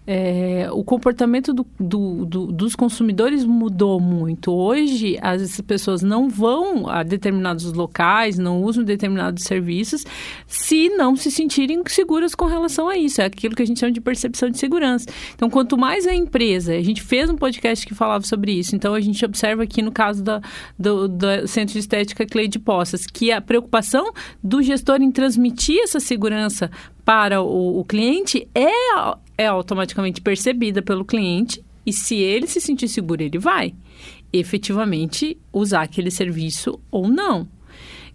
é, o comportamento do, do, do, dos consumidores mudou muito. Hoje, as pessoas não vão a determinados locais, não usam determinados serviços, se não se sentirem seguras com relação a isso. É aquilo que a gente chama de percepção de segurança. Então, quanto mais a empresa, a gente fez um podcast que falava sobre isso, então a gente observa aqui no caso da, do, Centro de Estética Clay de Poças, que a preocupação do gestor em transmitir essa segurança para o, o cliente é, é automaticamente percebida pelo cliente e se ele se sentir seguro, ele vai. efetivamente usar aquele serviço ou não.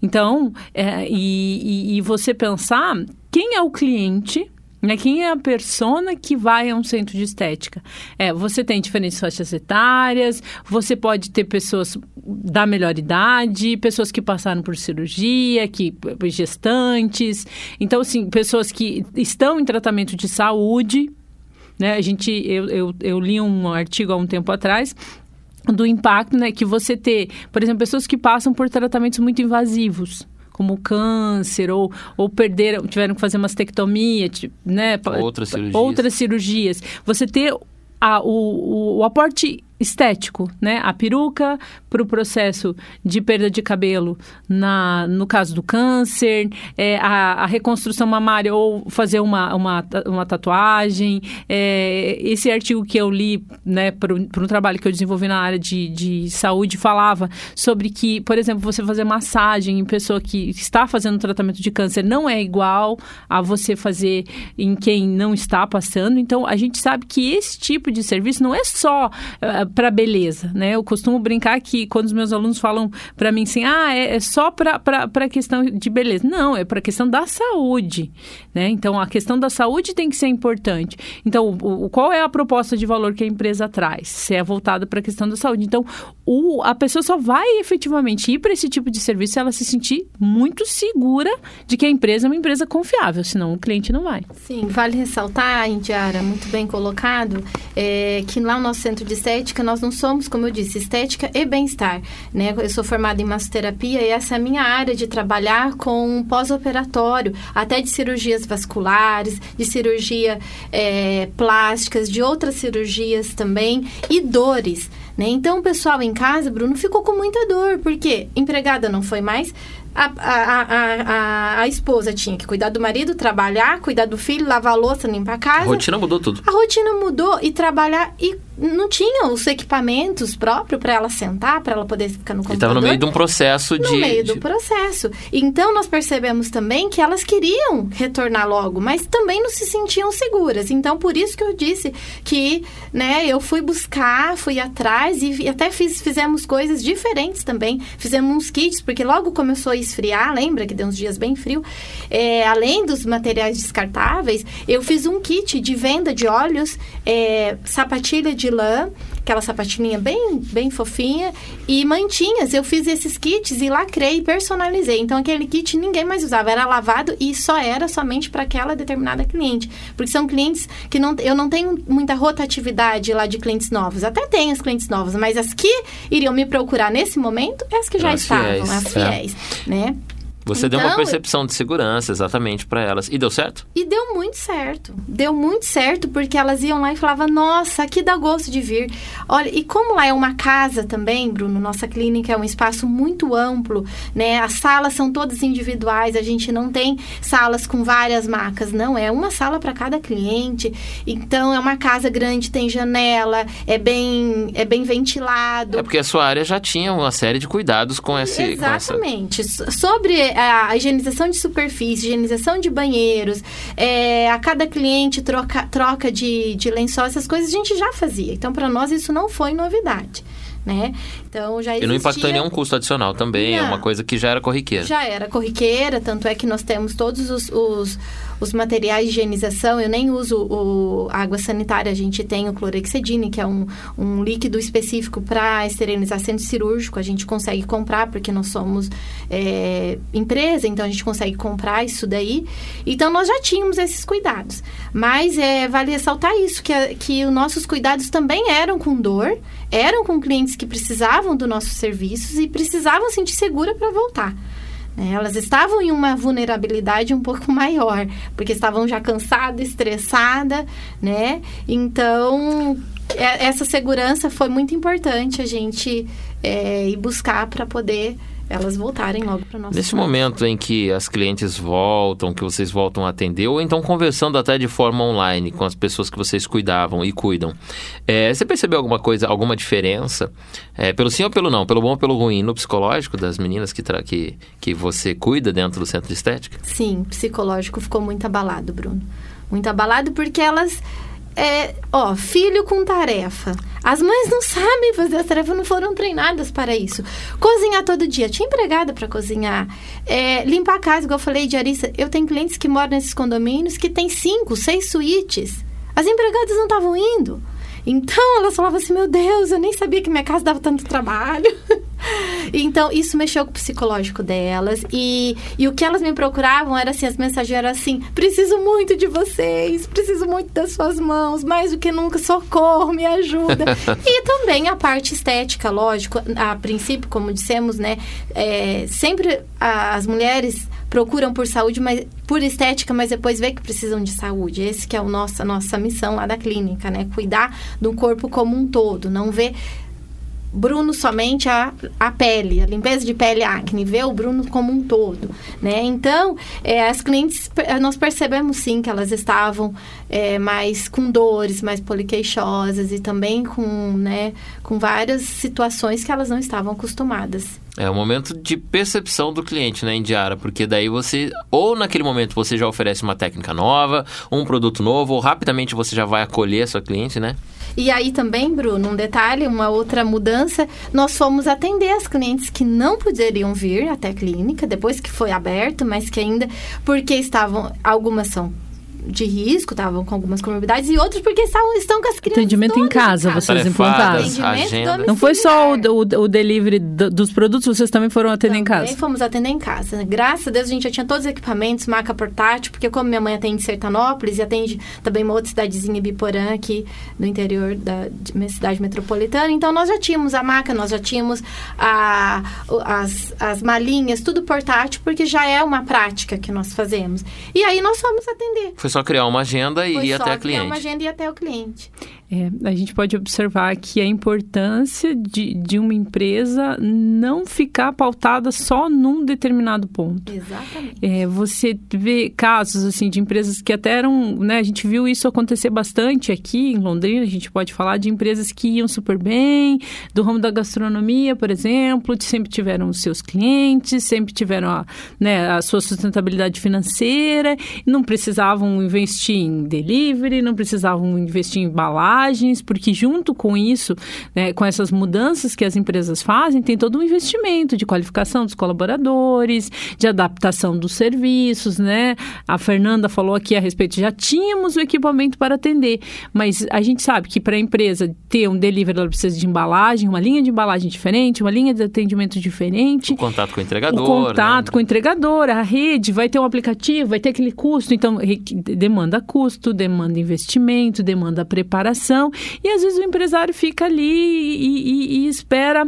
Então, é, e, e, e você pensar quem é o cliente né? Quem é a persona que vai a um centro de estética? É, você tem diferentes faixas etárias, você pode ter pessoas da melhor idade, pessoas que passaram por cirurgia, que gestantes. Então, assim, pessoas que estão em tratamento de saúde. Né? A gente, eu, eu, eu li um artigo há um tempo atrás do impacto né, que você ter, por exemplo, pessoas que passam por tratamentos muito invasivos como câncer ou, ou perderam, tiveram que fazer mastectomia, né? Outras cirurgias. Outras cirurgias. Você ter a, o, o, o aporte estético, né? A peruca para o processo de perda de cabelo na, no caso do câncer, é, a, a, reconstrução mamária ou fazer uma, uma, uma tatuagem. É, esse artigo que eu li né, para um trabalho que eu desenvolvi na área de, de saúde falava sobre que, por exemplo, você fazer massagem em pessoa que está fazendo tratamento de câncer não é igual a você fazer em quem não está passando. Então, a gente sabe que esse tipo de serviço não é só uh, para beleza, né? Eu costumo brincar que quando os meus alunos falam para mim assim, ah, é, é só para questão de beleza. Não, é para questão da saúde, né? Então, a questão da saúde tem que ser importante. Então, o, qual é a proposta de valor que a empresa traz? Se é voltada para a questão da saúde. Então, o, a pessoa só vai efetivamente ir para esse tipo de serviço se ela se sentir muito segura de que a empresa é uma empresa confiável, senão o cliente não vai. Sim, vale ressaltar, Indiara, muito bem colocado, é, que lá no nosso centro de estética nós não somos, como eu disse, estética e bem-estar. Né? Eu sou formada em massoterapia e essa é a minha área de trabalhar com pós-operatório, até de cirurgias vasculares, de cirurgia é, plásticas, de outras cirurgias também e dores. Né? Então, o pessoal em casa, Bruno, ficou com muita dor, porque empregada não foi mais, a, a, a, a, esposa tinha que cuidar do marido, trabalhar, cuidar do filho, lavar a louça, limpar a casa. A rotina mudou tudo. A rotina mudou e trabalhar e não tinha os equipamentos próprios para ela sentar, para ela poder ficar no computador. Estava no meio de um processo de... No meio do processo. Então, nós percebemos também que elas queriam retornar logo, mas também não se sentiam seguras. Então, por isso que eu disse que, né, eu fui buscar, fui atrás e até fiz, fizemos coisas diferentes também. Fizemos uns kits, porque logo começou a esfriar, lembra que deu uns dias bem frio? É, além dos materiais descartáveis, eu fiz um kit de venda de óleos, é, sapatilha de lã, aquela sapatinha bem, bem fofinha, e mantinhas. Eu fiz esses kits e lacrei, personalizei. Então, aquele kit ninguém mais usava, era lavado e só era somente para aquela determinada cliente. Porque são clientes que não, eu não tenho muita rotatividade lá de clientes novos. Até tenho as clientes novas, mas as que iriam me procurar nesse momento, é as que já as estavam, fiéis, as fiéis, é. né? Você então, deu uma então, percepção de segurança exatamente para elas. E deu certo? E deu muito certo. Deu muito certo porque elas iam lá e falavam: Nossa, aqui dá gosto de vir. Olha, e como lá é uma casa também, Bruno, nossa clínica é um espaço muito amplo, né? As salas são todas individuais, a gente não tem salas com várias macas, não. É uma sala para cada cliente. Então é uma casa grande, tem janela, é bem, é bem ventilado. É porque a sua área já tinha uma série de cuidados com esse. Exatamente. Com essa... Sobre a higienização de superfície, higienização de banheiros, é, a cada cliente troca, troca de, de lençol, essas coisas a gente já fazia. Então, para nós, isso não foi novidade. Né? Então já existia... E não impactou em nenhum custo adicional também, não, é uma coisa que já era corriqueira. Já era corriqueira, tanto é que nós temos todos os, os os materiais de higienização, eu nem uso o, água sanitária, a gente tem o clorexidine, que é um, um líquido específico para esterilizar centro cirúrgico, a gente consegue comprar, porque nós somos é, empresa, então a gente consegue comprar isso daí. Então, nós já tínhamos esses cuidados. Mas é, vale ressaltar isso, que, que os nossos cuidados também eram com dor, eram com clientes que precisavam dos nossos serviços e precisavam sentir segura para voltar. Né? Elas estavam em uma vulnerabilidade um pouco maior, porque estavam já cansadas, estressadas, né? Então, é, essa segurança foi muito importante a gente é, ir buscar para poder elas voltarem logo para nossa Nesse momento em que as clientes voltam, que vocês voltam a atender, ou então conversando até de forma online com as pessoas que vocês cuidavam e cuidam, é, você percebeu alguma coisa, alguma diferença, é, pelo sim ou pelo não, pelo bom ou pelo ruim, no psicológico das meninas que, que, que você cuida dentro do centro de estética? Sim, psicológico ficou muito abalado, Bruno. Muito abalado porque elas é, ó, filho com tarefa. As mães não sabem fazer as tarefas, não foram treinadas para isso. Cozinhar todo dia. Tinha empregada para cozinhar. É, limpar a casa, igual eu falei de Arissa. Eu tenho clientes que moram nesses condomínios que tem cinco, seis suítes. As empregadas não estavam indo. Então elas falavam assim: Meu Deus, eu nem sabia que minha casa dava tanto trabalho. então isso mexeu com o psicológico delas. E, e o que elas me procuravam era assim: as mensagens eram assim: Preciso muito de vocês, preciso muito das suas mãos, mais do que nunca, socorro, me ajuda. e também a parte estética, lógico, a princípio, como dissemos, né? É, sempre as mulheres procuram por saúde, mas por estética, mas depois vê que precisam de saúde. Esse que é o nosso, a nossa missão lá da clínica, né? Cuidar do corpo como um todo, não ver Bruno somente a, a pele, a limpeza de pele acne, vê o Bruno como um todo, né? Então, é, as clientes, nós percebemos sim que elas estavam é, mais com dores, mais poliqueixosas e também com, né, com várias situações que elas não estavam acostumadas. É o momento de percepção do cliente, né, Indiara? Porque daí você, ou naquele momento você já oferece uma técnica nova, um produto novo, ou rapidamente você já vai acolher a sua cliente, né? E aí também, Bruno, um detalhe, uma outra mudança, nós fomos atender as clientes que não poderiam vir até a clínica, depois que foi aberto, mas que ainda, porque estavam, algumas são de risco, estavam com algumas comorbidades, e outros porque estavam, estão com as crianças. Atendimento em casa, vocês implantaram. Não foi só o, o, o delivery do, dos produtos, vocês também foram atender também em casa? fomos atender em casa. Graças a Deus a gente já tinha todos os equipamentos, maca portátil, porque como minha mãe atende em Sertanópolis e atende também uma outra cidadezinha, Biporã, aqui no interior da minha cidade metropolitana, então nós já tínhamos a maca, nós já tínhamos a, as, as malinhas, tudo portátil, porque já é uma prática que nós fazemos. E aí nós fomos atender. Foi só criar uma agenda e Foi ir até a cliente. criar uma agenda e ir até o cliente. É, a gente pode observar aqui a importância de, de uma empresa não ficar pautada só num determinado ponto. Exatamente. É, você vê casos assim de empresas que até eram, né, a gente viu isso acontecer bastante aqui em Londrina, a gente pode falar de empresas que iam super bem, do ramo da gastronomia, por exemplo, sempre tiveram os seus clientes, sempre tiveram a, né, a sua sustentabilidade financeira, não precisavam investir em delivery, não precisavam investir em balada porque junto com isso, né, com essas mudanças que as empresas fazem, tem todo um investimento de qualificação dos colaboradores, de adaptação dos serviços, né? A Fernanda falou aqui a respeito, já tínhamos o equipamento para atender, mas a gente sabe que para a empresa ter um delivery, ela precisa de embalagem, uma linha de embalagem diferente, uma linha de atendimento diferente. O contato com o entregador. O contato né? com o entregador, a rede, vai ter um aplicativo, vai ter aquele custo, então demanda custo, demanda investimento, demanda preparação e às vezes o empresário fica ali e, e, e espera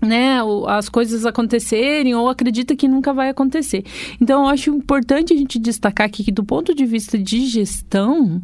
né, as coisas acontecerem ou acredita que nunca vai acontecer. Então, eu acho importante a gente destacar aqui que, do ponto de vista de gestão,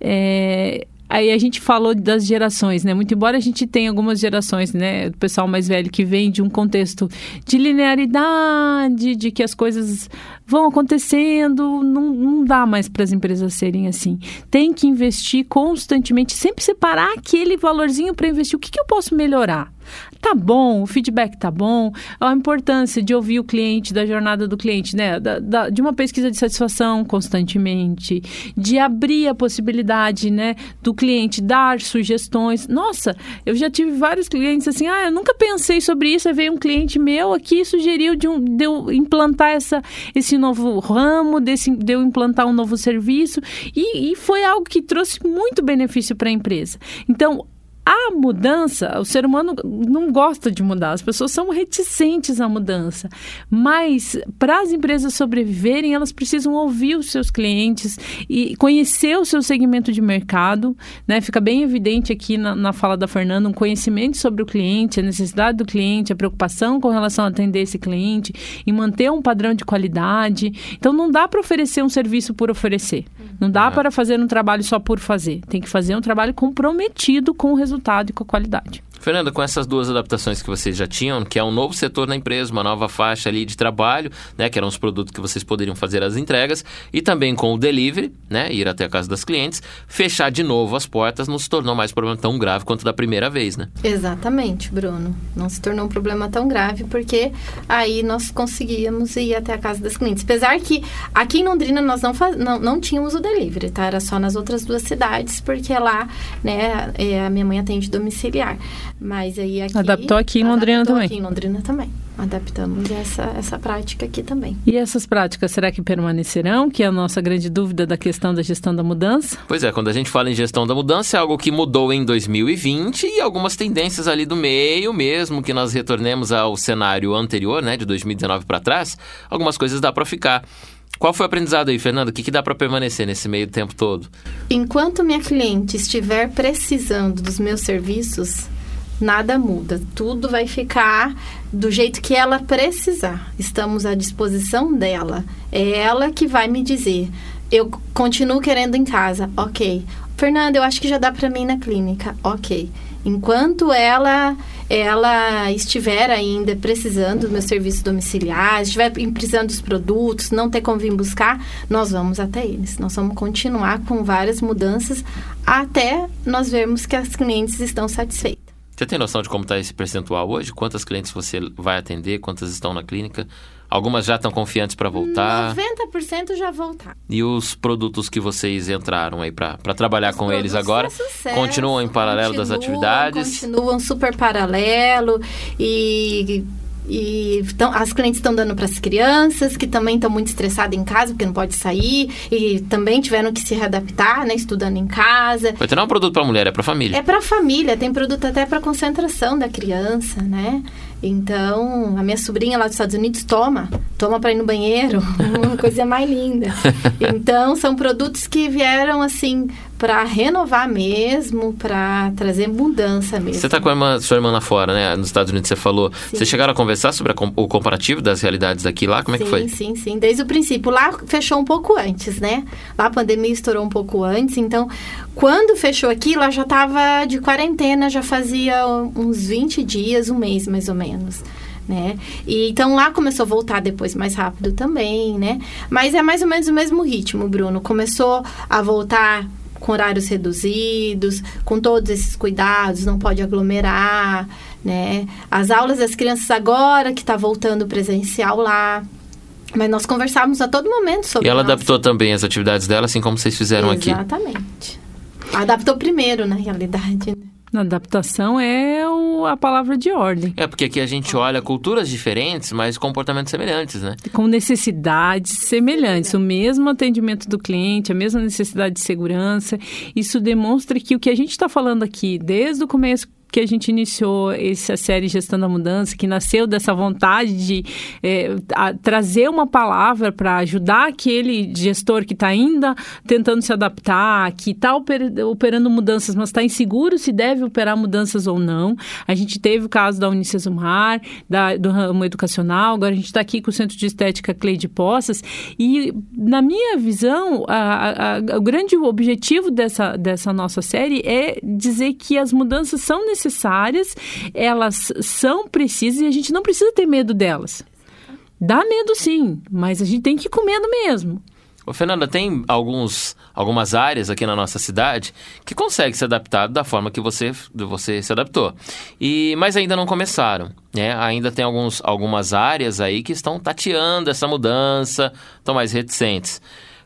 é, Aí a gente falou das gerações, né? Muito embora a gente tenha algumas gerações, né? Do pessoal mais velho que vem de um contexto de linearidade, de que as coisas vão acontecendo, não, não dá mais para as empresas serem assim. Tem que investir constantemente, sempre separar aquele valorzinho para investir. O que, que eu posso melhorar? Tá bom, o feedback tá bom, a importância de ouvir o cliente, da jornada do cliente, né? Da, da, de uma pesquisa de satisfação constantemente, de abrir a possibilidade, né, do cliente dar sugestões. Nossa, eu já tive vários clientes assim, ah, eu nunca pensei sobre isso, aí veio um cliente meu aqui e sugeriu de, um, de eu implantar essa, esse novo ramo, desse, de eu implantar um novo serviço, e, e foi algo que trouxe muito benefício para a empresa. Então, a mudança, o ser humano não gosta de mudar, as pessoas são reticentes à mudança. Mas para as empresas sobreviverem, elas precisam ouvir os seus clientes e conhecer o seu segmento de mercado. Né? Fica bem evidente aqui na, na fala da Fernanda um conhecimento sobre o cliente, a necessidade do cliente, a preocupação com relação a atender esse cliente e manter um padrão de qualidade. Então não dá para oferecer um serviço por oferecer. Não dá é. para fazer um trabalho só por fazer. Tem que fazer um trabalho comprometido com o resultado resultado e com a qualidade. Fernanda, com essas duas adaptações que vocês já tinham, que é um novo setor na empresa, uma nova faixa ali de trabalho, né, que eram os produtos que vocês poderiam fazer as entregas, e também com o delivery, né, ir até a casa das clientes, fechar de novo as portas não se tornou mais um problema tão grave quanto da primeira vez, né? Exatamente, Bruno. Não se tornou um problema tão grave porque aí nós conseguíamos ir até a casa das clientes. Apesar que aqui em Londrina nós não, faz, não, não tínhamos o delivery, tá? Era só nas outras duas cidades, porque lá, né, é, a minha mãe atende domiciliar. Mas aí aqui... Adaptou aqui em Londrina também. aqui em Londrina também. Adaptamos essa, essa prática aqui também. E essas práticas, será que permanecerão? Que é a nossa grande dúvida da questão da gestão da mudança? Pois é, quando a gente fala em gestão da mudança, é algo que mudou em 2020 e algumas tendências ali do meio, mesmo que nós retornemos ao cenário anterior, né, de 2019 para trás, algumas coisas dá para ficar. Qual foi o aprendizado aí, Fernando? O que, que dá para permanecer nesse meio tempo todo? Enquanto minha cliente estiver precisando dos meus serviços, nada muda. Tudo vai ficar do jeito que ela precisar. Estamos à disposição dela. É ela que vai me dizer. Eu continuo querendo em casa. Ok. Fernanda, eu acho que já dá para mim na clínica. Ok. Enquanto ela ela estiver ainda precisando dos meus serviços domiciliares, estiver precisando dos produtos, não ter como vir buscar, nós vamos até eles. Nós vamos continuar com várias mudanças até nós vermos que as clientes estão satisfeitas. Você tem noção de como está esse percentual hoje? Quantas clientes você vai atender? Quantas estão na clínica? Algumas já estão confiantes para voltar? 90% já voltaram. E os produtos que vocês entraram aí para trabalhar os com eles agora? Sucesso, continuam em paralelo continuam, das atividades? Continuam super paralelo e e então, as clientes estão dando para as crianças, que também estão muito estressadas em casa, porque não pode sair, e também tiveram que se readaptar, né? Estudando em casa. Vai ter um produto para mulher, é para família. É para família, tem produto até para concentração da criança, né? Então, a minha sobrinha lá dos Estados Unidos toma, toma para ir no banheiro, uma coisa mais linda. Então, são produtos que vieram assim para renovar mesmo, para trazer mudança mesmo. Você está com a irmã, sua irmã lá fora, né? Nos Estados Unidos você falou. Sim. Vocês chegaram a conversar sobre a, o comparativo das realidades daqui lá? Como é sim, que foi? Sim, sim, desde o princípio. Lá fechou um pouco antes, né? Lá a pandemia estourou um pouco antes, então quando fechou aqui, lá já estava de quarentena, já fazia uns 20 dias, um mês mais ou menos. Né? E, então lá começou a voltar depois mais rápido também, né? Mas é mais ou menos o mesmo ritmo, Bruno. Começou a voltar com horários reduzidos, com todos esses cuidados, não pode aglomerar, né? As aulas das crianças agora que está voltando presencial lá. Mas nós conversávamos a todo momento sobre E ela adaptou também as atividades dela, assim como vocês fizeram Exatamente. aqui. Exatamente. Adaptou primeiro, na realidade. Né? A adaptação é o, a palavra de ordem. É, porque aqui a gente olha culturas diferentes, mas comportamentos semelhantes, né? Com necessidades semelhantes. O mesmo atendimento do cliente, a mesma necessidade de segurança. Isso demonstra que o que a gente está falando aqui, desde o começo que a gente iniciou essa série Gestão da Mudança, que nasceu dessa vontade de é, a, trazer uma palavra para ajudar aquele gestor que está ainda tentando se adaptar, que está oper, operando mudanças, mas está inseguro se deve operar mudanças ou não. A gente teve o caso da Unicesumar, da, do ramo educacional, agora a gente está aqui com o Centro de Estética Cleide Poças, e na minha visão, a, a, o grande objetivo dessa, dessa nossa série é dizer que as mudanças são necessárias necessárias, elas são precisas e a gente não precisa ter medo delas. Dá medo sim, mas a gente tem que ir com medo mesmo. Ô, Fernanda, tem alguns, algumas áreas aqui na nossa cidade que conseguem se adaptar da forma que você, você se adaptou. E, mas ainda não começaram. Né? Ainda tem alguns, algumas áreas aí que estão tateando essa mudança, estão mais reticentes.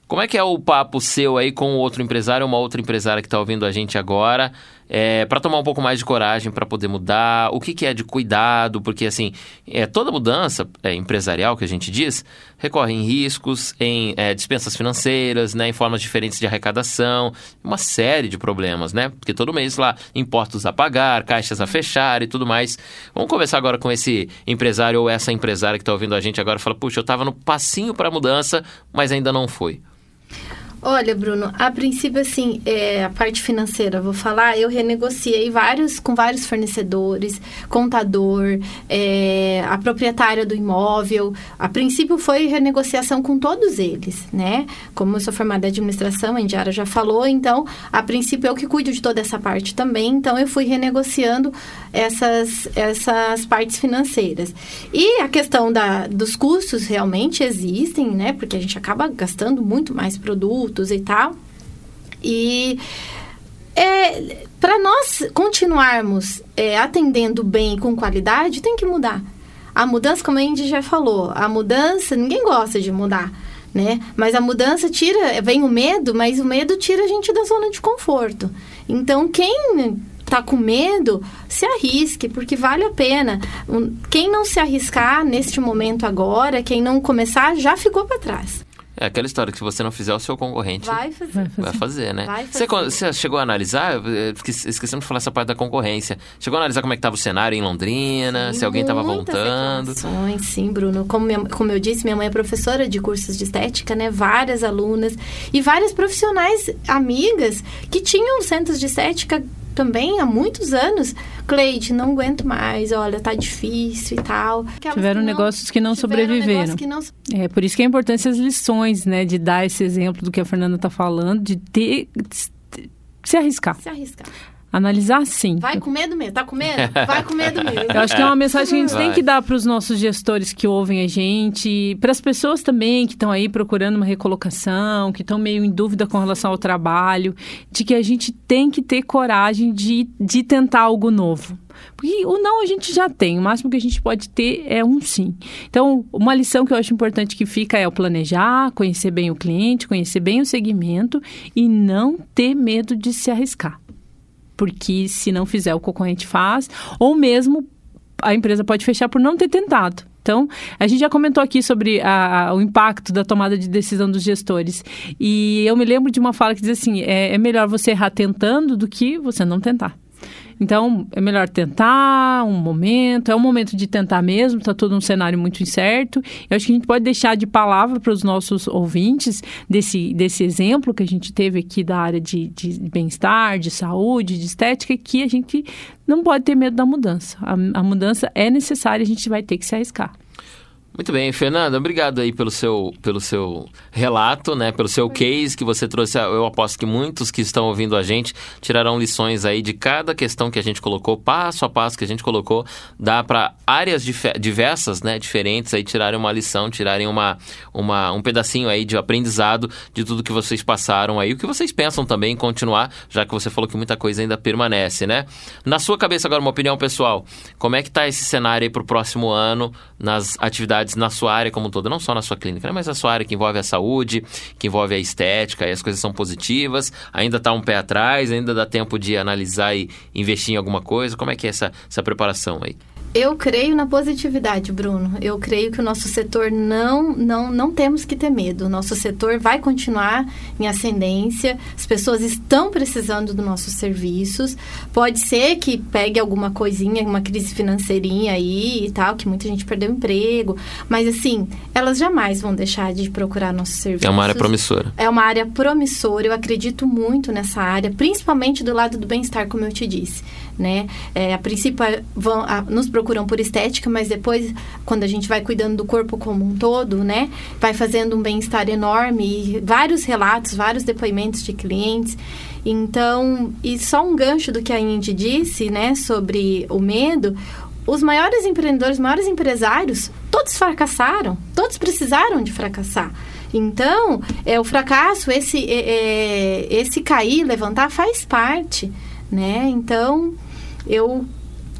Como é que é o papo seu aí com outro empresário, uma outra empresária que está ouvindo a gente agora, é, para tomar um pouco mais de coragem para poder mudar? O que, que, é de cuidado? Porque, assim, é, toda mudança é, empresarial que a gente diz recorre em riscos, em é, dispensas financeiras, né, em formas diferentes de arrecadação, uma série de problemas, né? Porque todo mês lá, impostos a pagar, caixas a fechar e tudo mais. Vamos conversar agora com esse empresário ou essa empresária que está ouvindo a gente agora e fala: puxa, eu estava no passinho para a mudança, mas ainda não foi. Olha, Bruno, a princípio, assim, é, a parte financeira, vou falar, eu renegociei vários, com vários fornecedores, contador, é, a proprietária do imóvel. A princípio foi renegociação com todos eles, né? Como eu sou formada em administração, a Indiara já falou, então, a princípio eu que cuido de toda essa parte também, então eu fui renegociando essas, essas partes financeiras. E a questão da, dos custos realmente existem, né? Porque a gente acaba gastando muito mais produtos e tal. E é, para nós continuarmos é, atendendo bem com qualidade, tem que mudar. A mudança, como a Indy já falou, a mudança, ninguém gosta de mudar, né? Mas a mudança tira, vem o medo, mas o medo tira a gente da zona de conforto. Então, quem tá com medo, se arrisque, porque vale a pena. Quem não se arriscar neste momento agora, quem não começar, já ficou para trás. É aquela história que se você não fizer, o seu concorrente vai fazer, vai fazer, vai fazer né? Vai fazer. Você, você, chegou a analisar, esquecemos de falar essa parte da concorrência, chegou a analisar como é que estava o cenário em Londrina, sim, se alguém estava voltando? Sim, Bruno. Como, minha, como eu disse, minha mãe é professora de cursos de estética, né? Várias alunas e várias profissionais amigas que tinham centros de estética também há muitos anos, Cleide, não aguento mais, olha, tá difícil e tal. Aquelas tiveram que não, negócios que não sobreviveram. Que não... É por isso que é importante as lições, né, de dar esse exemplo do que a Fernanda está falando, de ter de se arriscar. Se arriscar. Analisar sim. Vai com medo mesmo, tá com medo? Vai com medo mesmo. Eu acho que é uma mensagem que a gente Vai. tem que dar para os nossos gestores que ouvem a gente, para as pessoas também que estão aí procurando uma recolocação, que estão meio em dúvida com relação ao trabalho, de que a gente tem que ter coragem de, de tentar algo novo. Porque o não a gente já tem, o máximo que a gente pode ter é um sim. Então, uma lição que eu acho importante que fica é o planejar, conhecer bem o cliente, conhecer bem o segmento e não ter medo de se arriscar porque se não fizer, o concorrente faz, ou mesmo a empresa pode fechar por não ter tentado. Então, a gente já comentou aqui sobre a, a, o impacto da tomada de decisão dos gestores. E eu me lembro de uma fala que diz assim: é, é melhor você errar tentando do que você não tentar. Então, é melhor tentar um momento, é um momento de tentar mesmo, está todo um cenário muito incerto. Eu acho que a gente pode deixar de palavra para os nossos ouvintes desse, desse exemplo que a gente teve aqui da área de, de bem-estar, de saúde, de estética, que a gente não pode ter medo da mudança. A, a mudança é necessária, a gente vai ter que se arriscar. Muito bem, Fernanda, obrigado aí pelo seu, pelo seu relato, né? Pelo seu case que você trouxe. Eu aposto que muitos que estão ouvindo a gente tirarão lições aí de cada questão que a gente colocou, passo a passo que a gente colocou. Dá para áreas diversas, né? Diferentes aí tirarem uma lição, tirarem uma, uma, um pedacinho aí de aprendizado de tudo que vocês passaram aí. O que vocês pensam também em continuar, já que você falou que muita coisa ainda permanece, né? Na sua cabeça agora, uma opinião pessoal. Como é que tá esse cenário aí para o próximo ano nas atividades na sua área como um todo, não só na sua clínica, né? mas na sua área que envolve a saúde, que envolve a estética, e as coisas são positivas, ainda está um pé atrás, ainda dá tempo de analisar e investir em alguma coisa. Como é que é essa, essa preparação aí? Eu creio na positividade, Bruno. Eu creio que o nosso setor não, não, não temos que ter medo. O nosso setor vai continuar em ascendência. As pessoas estão precisando dos nossos serviços. Pode ser que pegue alguma coisinha, uma crise financeirinha aí e tal, que muita gente perdeu emprego. Mas assim, elas jamais vão deixar de procurar nossos serviços. É uma área promissora. É uma área promissora. Eu acredito muito nessa área, principalmente do lado do bem-estar, como eu te disse né? É, a princípio vão, a, nos procuram por estética, mas depois, quando a gente vai cuidando do corpo como um todo, né? Vai fazendo um bem-estar enorme e vários relatos, vários depoimentos de clientes. Então, e só um gancho do que a Indy disse, né, sobre o medo, os maiores empreendedores, os maiores empresários, todos fracassaram, todos precisaram de fracassar. Então, é o fracasso, esse, é, é esse cair, levantar, faz parte, né? Então, eu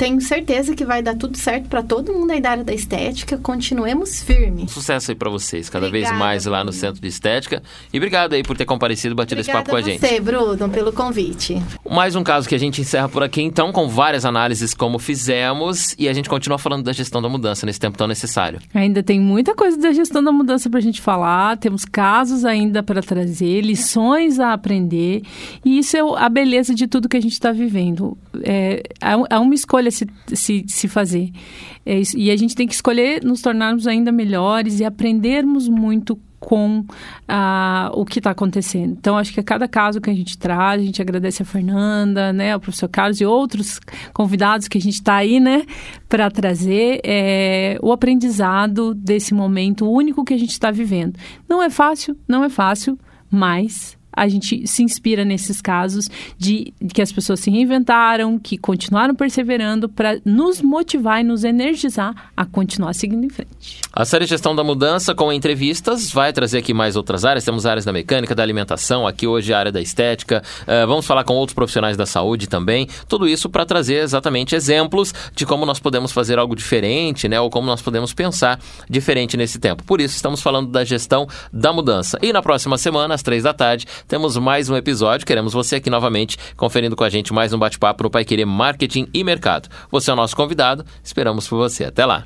tenho certeza que vai dar tudo certo para todo mundo aí da área da estética. Continuemos firmes. Sucesso aí para vocês, cada Obrigada, vez mais lá no Centro de Estética. E obrigado aí por ter comparecido e batido Obrigada esse papo com a, gente. você, Bruno, pelo convite. Mais um caso que a gente encerra por aqui, então, com várias análises como fizemos. E a gente continua falando da gestão da mudança nesse tempo tão necessário. Ainda tem muita coisa da gestão da mudança para a gente falar. Temos casos ainda para trazer, lições a aprender. E isso é a beleza de tudo que a gente está vivendo. É, é uma escolha se, se, se fazer. É e a gente tem que escolher nos tornarmos ainda melhores e aprendermos muito com ah, o que está acontecendo. Então, acho que a cada caso que a gente traz, a gente agradece a Fernanda, né, ao professor Carlos e outros convidados que a gente está aí, né, para trazer é, o aprendizado desse momento único que a gente está vivendo. Não é fácil, não é fácil, mas a gente se inspira nesses casos de, que as pessoas se reinventaram, que continuaram perseverando para nos motivar e nos energizar a continuar seguindo em frente. A série Gestão da Mudança com entrevistas vai trazer aqui mais outras áreas. Temos áreas da mecânica, da alimentação, aqui hoje a área da estética. Uh, vamos falar com outros profissionais da saúde também. Tudo isso para trazer exatamente exemplos de como nós podemos fazer algo diferente, né? Ou como nós podemos pensar diferente nesse tempo. Por isso, estamos falando da gestão da mudança. E na próxima semana, às três da tarde, temos mais um episódio. Queremos você aqui novamente conferindo com a gente mais um bate-papo no Pai Querer Marketing e Mercado. Você é o nosso convidado, esperamos por você. Até lá.